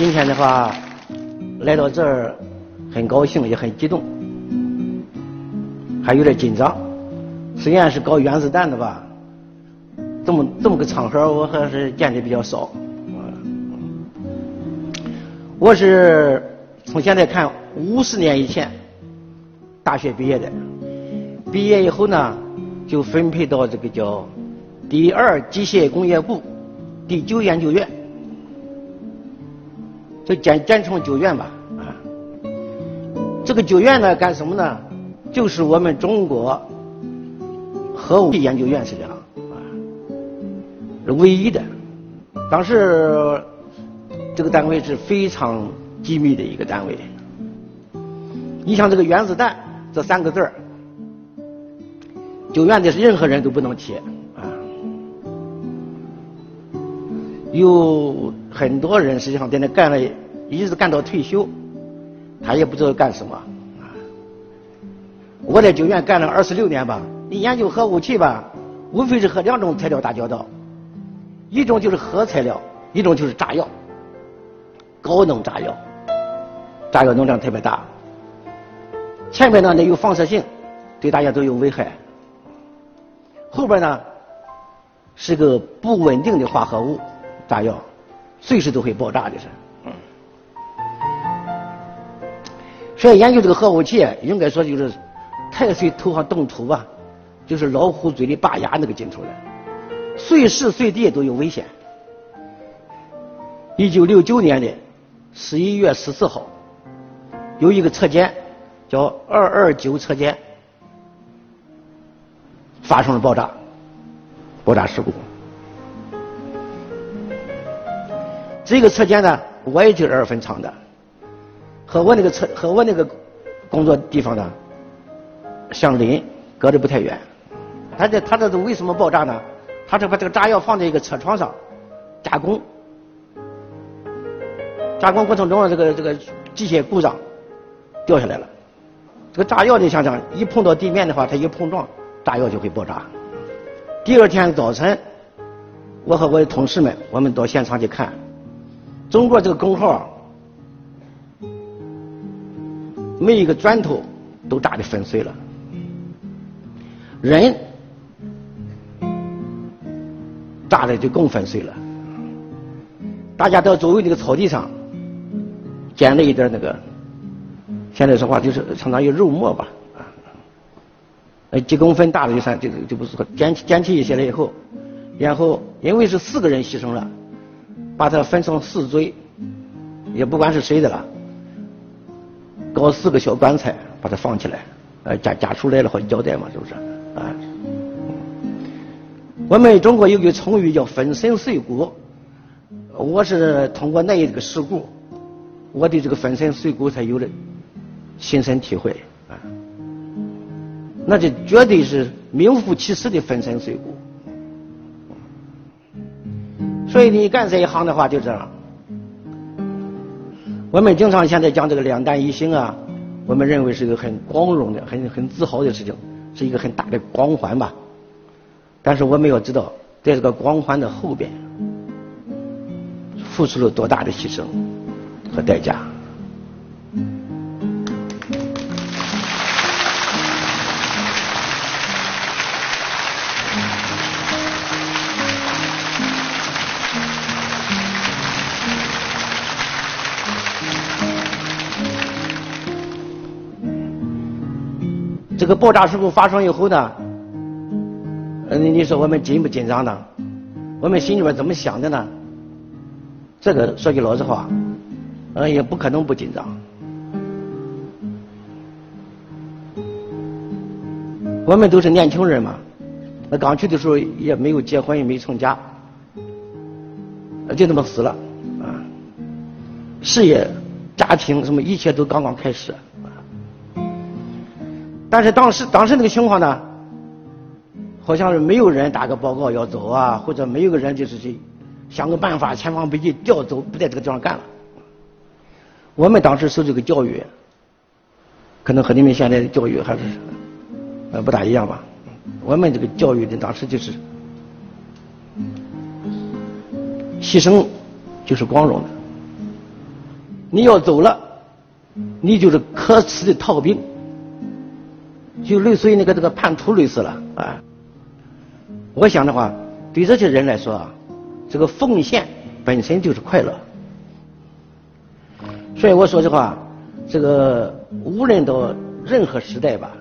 今天的话来到这儿，很高兴也很激动，还有点紧张。虽然是搞原子弹的吧，这么这么个场合我还是见的比较少。我是从现在看五十年以前大学毕业的，毕业以后呢就分配到这个叫第二机械工业部第九研究院。就简简称九院吧，啊，这个九院呢干什么呢？就是我们中国核武器研究院是这样，啊，是唯一的。当时这个单位是非常机密的一个单位。你像这个原子弹这三个字儿，九院的任何人都不能提，啊，有。很多人实际上在那干了，一直干到退休，他也不知道干什么。啊，我在九院干了二十六年吧，你研究核武器吧，无非是和两种材料打交道，一种就是核材料，一种就是炸药，高能炸药，炸药能量特别大，前面呢那有放射性，对大家都有危害，后边呢是个不稳定的化合物，炸药。随时都会爆炸的是，嗯，所以研究这个核武器，应该说就是太岁头上动土吧，就是老虎嘴里拔牙那个劲头了，随时随地都有危险。一九六九年的十一月十四号，有一个车间叫二二九车间发生了爆炸，爆炸事故。这个车间呢，我也就是二分厂的，和我那个车和我那个工作地方呢相邻，隔得不太远。他这他这是为什么爆炸呢？他是把这个炸药放在一个车床上加工，加工过程中这个这个机械故障掉下来了。这个炸药你想想，一碰到地面的话，它一碰撞，炸药就会爆炸。第二天早晨，我和我的同事们，我们到现场去看。中国这个工号，每一个砖头都打得粉碎了，人炸的就更粉碎了。大家到周围那个草地上捡了一点那个，现在说话就是相当于肉末吧，啊，呃几公分大的就算就就不是捡起捡起一些了以后，然后因为是四个人牺牲了。把它分成四堆，也不管是谁的了，搞四个小棺材，把它放起来，呃，家家属来了好交代嘛，是不是？啊，我们中国有句成语叫粉身碎骨，我是通过那一个事故，我对这个粉身碎骨才有了亲身体会啊，那这绝对是名副其实的粉身碎骨。所以你干这一行的话就这样。我们经常现在讲这个两弹一星啊，我们认为是一个很光荣的、很很自豪的事情，是一个很大的光环吧。但是我们要知道，在这个光环的后边，付出了多大的牺牲和代价。个爆炸事故发生以后呢，嗯，你说我们紧不紧张呢？我们心里边怎么想的呢？这个说句老实话，嗯，也不可能不紧张。我们都是年轻人嘛，那刚去的时候也没有结婚，也没成家，就那么死了，啊，事业、家庭什么一切都刚刚开始。但是当时当时那个情况呢，好像是没有人打个报告要走啊，或者没有个人就是去想个办法千方百计调走，不在这个地方干了。我们当时受这个教育，可能和你们现在的教育还是呃不大一样吧。我们这个教育的当时就是牺牲就是光荣的，你要走了，你就是可耻的逃兵，就类似于那个这个叛徒类似了啊。我想的话，对这些人来说啊，这个奉献本身就是快乐。所以我说实话，这个无论到任何时代吧，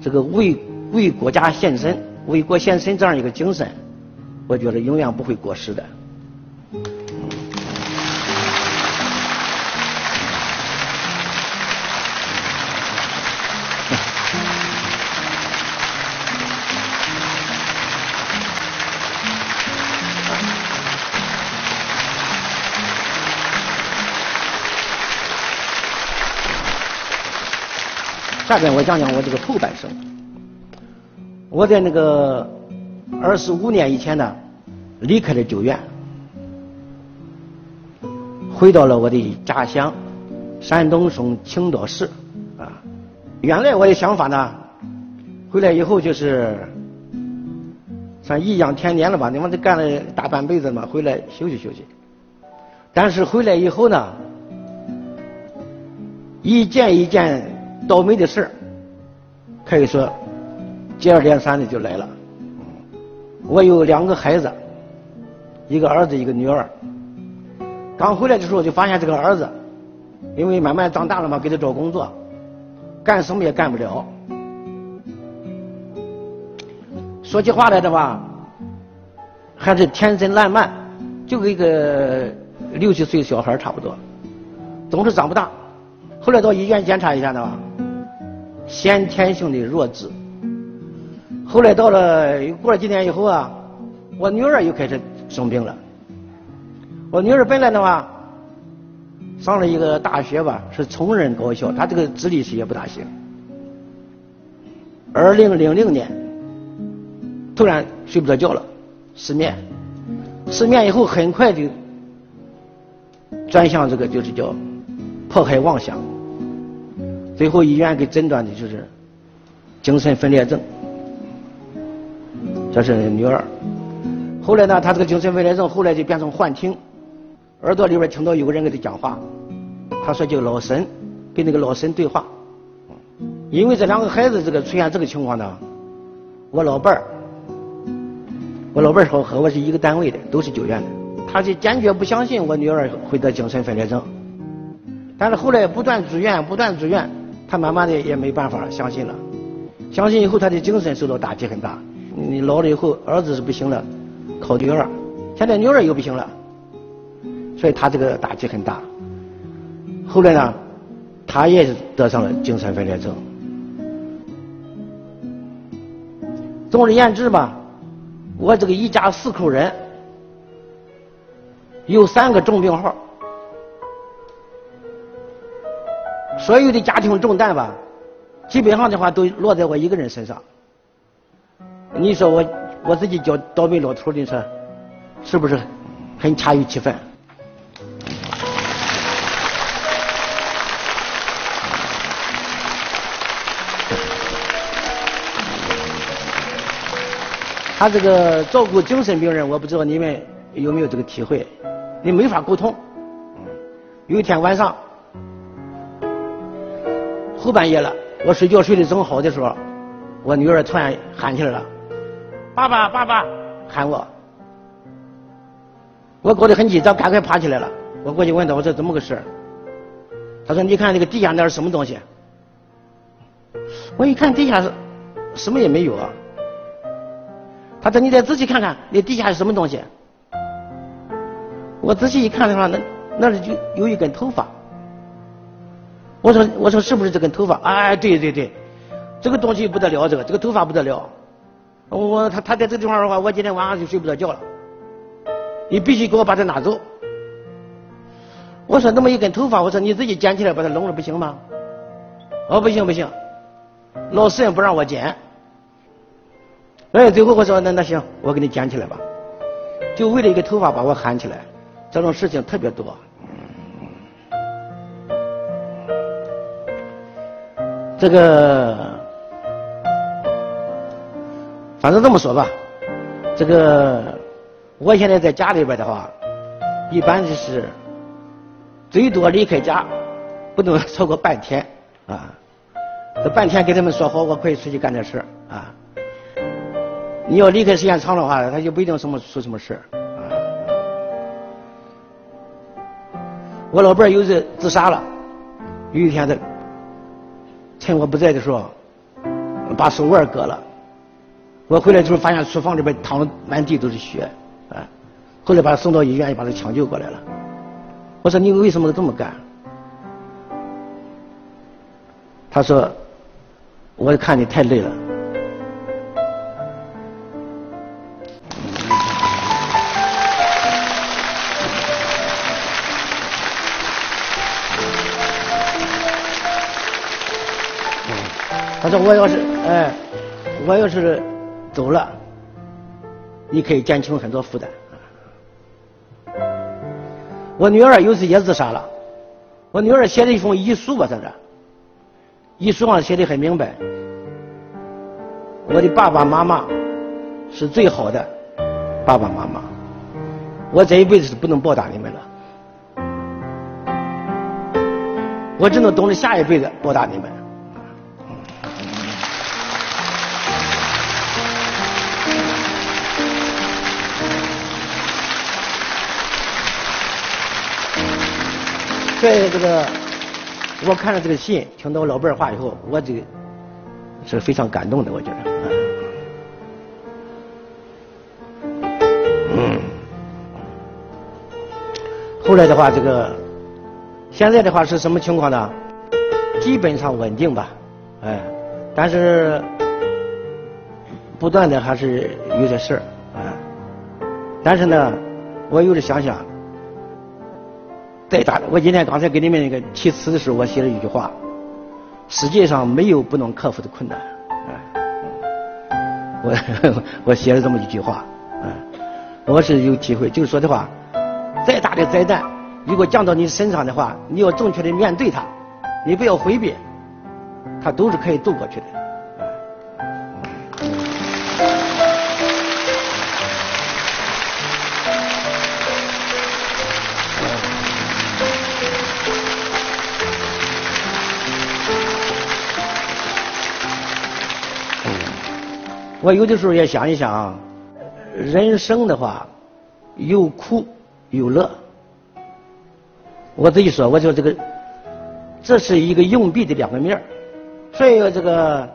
这个为为国家献身、为国献身这样一个精神，我觉得永远不会过时的。下边我讲讲我这个后半生。我在那个二十五年以前呢，离开了九院，回到了我的家乡山东省青岛市啊。原来我的想法呢，回来以后就是算颐养天年了吧，你们都干了大半辈子了嘛，回来休息休息。但是回来以后呢，一件一件。倒霉的事儿，可以说接二连三的就来了。我有两个孩子，一个儿子，一个女儿。刚回来的时候就发现这个儿子，因为慢慢长大了嘛，给他找工作，干什么也干不了。说起话来的话，还是天真烂漫，就跟一个六七岁小孩差不多，总是长不大。后来到医院检查一下的话。先天性的弱智，后来到了过了几年以后啊，我女儿又开始生病了。我女儿本来的话，上了一个大学吧，是成人高校，她这个智力是也不大行。二零零零年，突然睡不着觉了，失眠，失眠以后很快就转向这个就是叫迫害妄想。最后医院给诊断的就是精神分裂症，这是女儿。后来呢，她这个精神分裂症后来就变成幻听，耳朵里边听到有个人跟她讲话，她说叫老神，跟那个老神对话。因为这两个孩子这个出现这个情况呢，我老伴儿，我老伴儿和和我是一个单位的，都是九院的，他就坚决不相信我女儿会得精神分裂症，但是后来不断住院，不断住院。他慢慢的也没办法相信了，相信以后他的精神受到打击很大。你老了以后，儿子是不行了，靠女儿，现在女儿又不行了，所以他这个打击很大。后来呢，他也是得上了精神分裂症。总而言之吧，我这个一家四口人有三个重病号。所有的家庭重担吧，基本上的话都落在我一个人身上。你说我我自己叫倒霉老头，你说是不是很恰如其分？他这个照顾精神病人，我不知道你们有没有这个体会？你没法沟通。有一天晚上。后半夜了，我睡觉睡得正好的时候，我女儿突然喊起来了：“爸爸，爸爸！”喊我。我搞得很紧，张赶快爬起来了。我过去问他：“我说怎么个事？”他说：“你看那个地下那是什么东西？”我一看地下是什么也没有啊。他说：“你再仔细看看，那地下是什么东西？”我仔细一看的话，那那里就有一根头发。我说我说是不是这根头发？哎，对对对，这个东西不得了，这个这个头发不得了。我他他在这个地方的话，我今天晚上就睡不着觉了。你必须给我把它拿走。我说那么一根头发，我说你自己捡起来把它弄了不行吗？哦，不行不行，老师也不让我捡。哎，最后我说那那行，我给你捡起来吧。就为了一个头发把我喊起来，这种事情特别多。这个，反正这么说吧，这个我现在在家里边的话，一般就是最多离开家不能超过半天啊。这半天给他们说好，我可以出去干点事啊。你要离开时间长的话，他就不一定什么出什么事啊。我老伴儿有次自杀了，有一天他趁我不在的时候，把手腕割了。我回来之后发现厨房里边躺了满地都是血，啊，后来把他送到医院，又把他抢救过来了。我说你为什么这么干？他说，我看你太累了。说我要是哎，我要是。走了，你可以减轻很多负担。我女儿有次也自杀了，我女儿写了一封遗书吧，在这，遗书上写的很明白，我的爸爸妈妈是最好的爸爸妈妈，我这一辈子是不能报答你们了，我只能等着下一辈子报答你们。在这个，我看了这个信，听到我老伴儿话以后，我这个是非常感动的，我觉得。嗯。后来的话，这个现在的话是什么情况呢？基本上稳定吧，哎，但是不断的还是有点事儿，哎，但是呢，我有的想想。再大的，我今天刚才给你们那个题词的时候，我写了一句话：世界上没有不能克服的困难。啊我 我写了这么一句话，嗯，我是有体会，就是说的话，再大的灾难，如果降到你身上的话，你要正确的面对它，你不要回避，它都是可以度过去的。我有的时候也想一想，人生的话，有苦有乐。我自己说，我说这个，这是一个硬币的两个面所以这个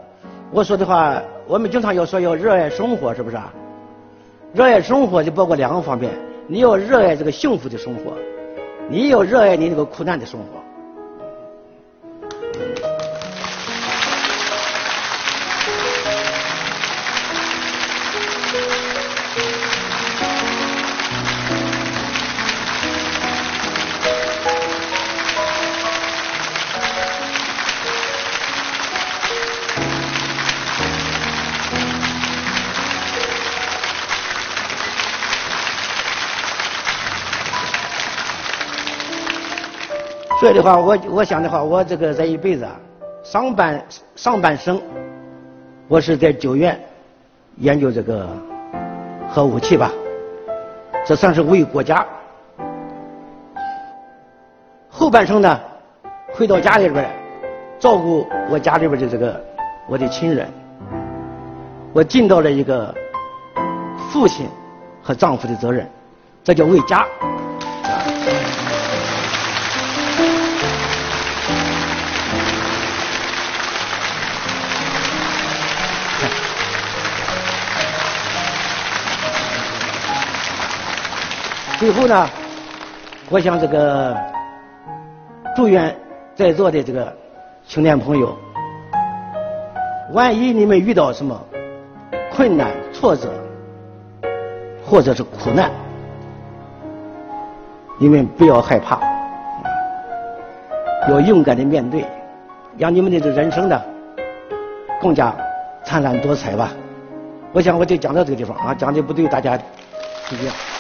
我说的话，我们经常要说要热爱生活，是不是啊？热爱生活就包括两个方面，你要热爱这个幸福的生活，你要热爱你这个苦难的生活。所以的话，我我想的话，我这个这一辈子啊，上半上半生，我是在九院研究这个核武器吧，这算是为国家。后半生呢，回到家里边照顾我家里边的这个我的亲人，我尽到了一个父亲和丈夫的责任，这叫为家。最后呢，我想这个祝愿在座的这个青年朋友，万一你们遇到什么困难、挫折，或者是苦难，你们不要害怕，要勇敢的面对，让你们的这人生呢更加灿烂多彩吧。我想我就讲到这个地方啊，讲的不对，大家体谅。